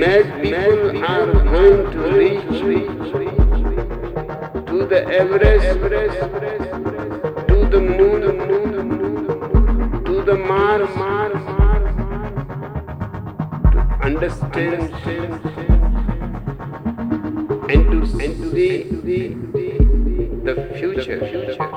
mad people are going to reach to the Everest, to the moon, to the Mars, to understand and to see the future.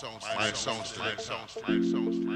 Songs, my songs, my songs, my songs, my songs,